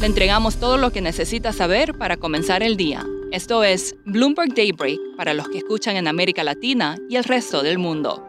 Le entregamos todo lo que necesita saber para comenzar el día. Esto es Bloomberg Daybreak para los que escuchan en América Latina y el resto del mundo.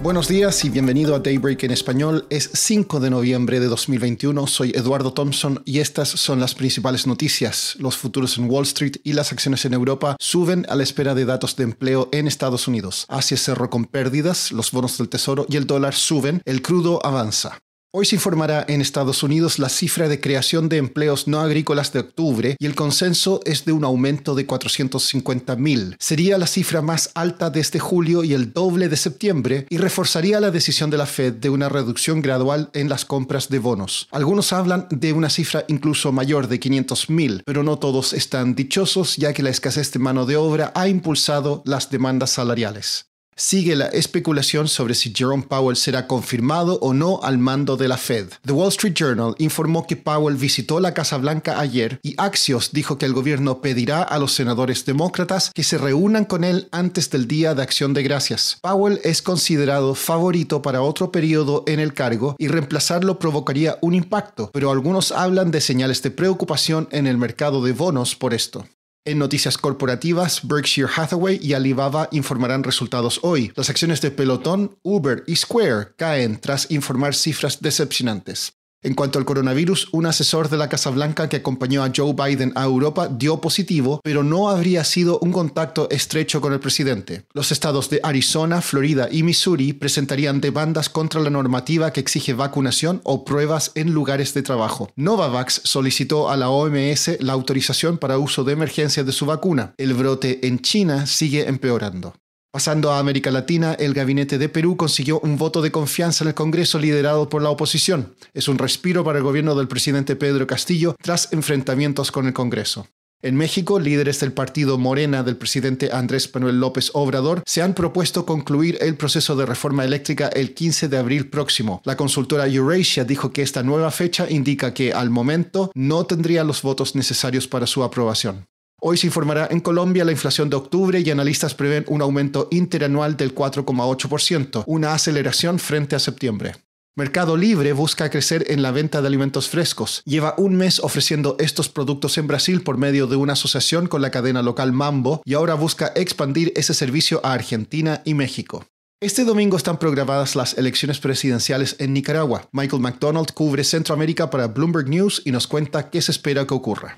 Buenos días y bienvenido a Daybreak en español. Es 5 de noviembre de 2021. Soy Eduardo Thompson y estas son las principales noticias. Los futuros en Wall Street y las acciones en Europa suben a la espera de datos de empleo en Estados Unidos. Asia cerró con pérdidas, los bonos del tesoro y el dólar suben, el crudo avanza. Hoy se informará en Estados Unidos la cifra de creación de empleos no agrícolas de octubre y el consenso es de un aumento de 450.000. Sería la cifra más alta desde julio y el doble de septiembre y reforzaría la decisión de la Fed de una reducción gradual en las compras de bonos. Algunos hablan de una cifra incluso mayor de 500.000, pero no todos están dichosos ya que la escasez de mano de obra ha impulsado las demandas salariales sigue la especulación sobre si Jerome Powell será confirmado o no al mando de la Fed. The Wall Street Journal informó que Powell visitó la Casa Blanca ayer y Axios dijo que el gobierno pedirá a los senadores demócratas que se reúnan con él antes del Día de Acción de Gracias. Powell es considerado favorito para otro periodo en el cargo y reemplazarlo provocaría un impacto, pero algunos hablan de señales de preocupación en el mercado de bonos por esto. En noticias corporativas, Berkshire Hathaway y Alibaba informarán resultados hoy. Las acciones de Peloton, Uber y Square caen tras informar cifras decepcionantes. En cuanto al coronavirus, un asesor de la Casa Blanca que acompañó a Joe Biden a Europa dio positivo, pero no habría sido un contacto estrecho con el presidente. Los estados de Arizona, Florida y Missouri presentarían demandas contra la normativa que exige vacunación o pruebas en lugares de trabajo. Novavax solicitó a la OMS la autorización para uso de emergencia de su vacuna. El brote en China sigue empeorando. Pasando a América Latina, el gabinete de Perú consiguió un voto de confianza en el Congreso liderado por la oposición. Es un respiro para el gobierno del presidente Pedro Castillo tras enfrentamientos con el Congreso. En México, líderes del partido Morena del presidente Andrés Manuel López Obrador se han propuesto concluir el proceso de reforma eléctrica el 15 de abril próximo. La consultora Eurasia dijo que esta nueva fecha indica que al momento no tendría los votos necesarios para su aprobación. Hoy se informará en Colombia la inflación de octubre y analistas prevén un aumento interanual del 4,8%, una aceleración frente a septiembre. Mercado Libre busca crecer en la venta de alimentos frescos. Lleva un mes ofreciendo estos productos en Brasil por medio de una asociación con la cadena local Mambo y ahora busca expandir ese servicio a Argentina y México. Este domingo están programadas las elecciones presidenciales en Nicaragua. Michael McDonald cubre Centroamérica para Bloomberg News y nos cuenta qué se espera que ocurra.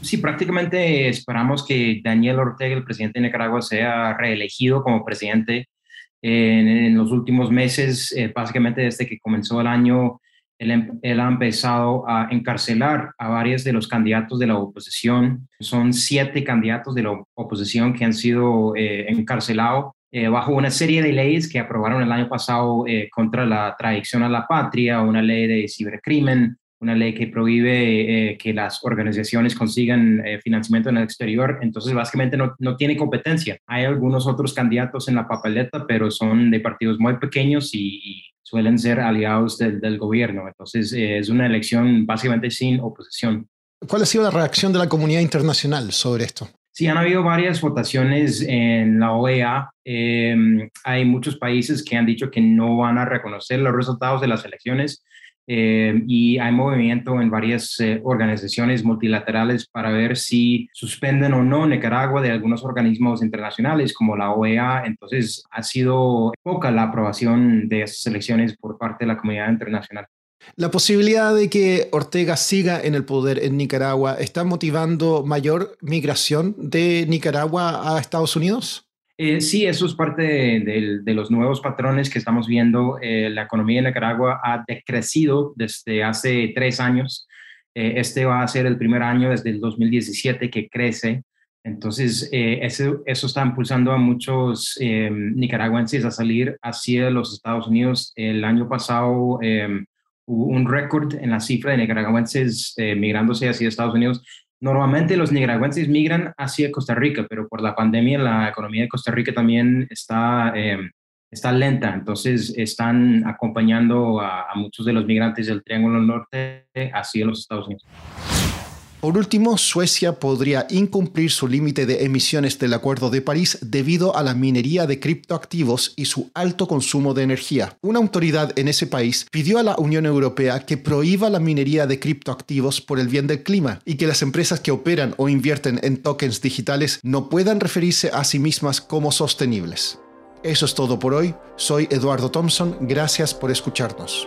Sí, prácticamente esperamos que Daniel Ortega, el presidente de Nicaragua, sea reelegido como presidente en, los últimos meses, eh, básicamente desde que comenzó el año. Él, él, ha empezado a encarcelar a varios de los candidatos de la oposición. Son siete candidatos de la oposición que han sido eh, encarcelados eh, bajo una serie de leyes que aprobaron el año pasado contra la tradición a la patria, una ley de cibercrimen, una ley que prohíbe eh, que las organizaciones consigan eh, financiamiento en el exterior, entonces básicamente no, no, tiene competencia. Hay algunos otros candidatos en la papeleta, pero son de partidos muy pequeños y, suelen ser aliados del, del gobierno. Entonces eh, es una elección básicamente sin oposición. ¿Cuál ha sido la reacción de la comunidad internacional sobre esto? Sí, han habido varias votaciones en la OEA. hay muchos países que han dicho que no van a reconocer los resultados de las elecciones eh, y hay movimiento en varias eh, organizaciones multilaterales para ver si suspenden o no Nicaragua de algunos organismos internacionales como la OEA. Entonces, ha sido poca la aprobación de esas elecciones por parte de la comunidad internacional. La posibilidad de que Ortega siga en el poder en Nicaragua está motivando mayor migración de Nicaragua a Estados Unidos? Eh, sí, eso es parte de, los nuevos patrones que estamos viendo. Eh, la economía de Nicaragua ha decrecido desde hace tres años. Eh, este va a ser el primer año desde el 2017 que crece. Entonces, eh, eso, eso, está impulsando a muchos nicaragüenses a salir hacia los Estados Unidos. El año pasado hubo un récord en la cifra de nicaragüenses migrándose hacia Estados Unidos. Normalmente los nicaragüenses migran hacia Costa Rica, pero por la pandemia la economía de Costa Rica también está está lenta, entonces están acompañando a, muchos de los migrantes del Triángulo Norte hacia los Estados Unidos. Por último, Suecia podría incumplir su límite de emisiones del Acuerdo de París debido a la minería de criptoactivos y su alto consumo de energía. Una autoridad en ese país pidió a la Unión Europea que prohíba la minería de criptoactivos por el bien del clima y que las empresas que operan o invierten en tokens digitales no puedan referirse a sí mismas como sostenibles. Eso es todo por hoy. Soy Eduardo Thompson. Gracias por escucharnos.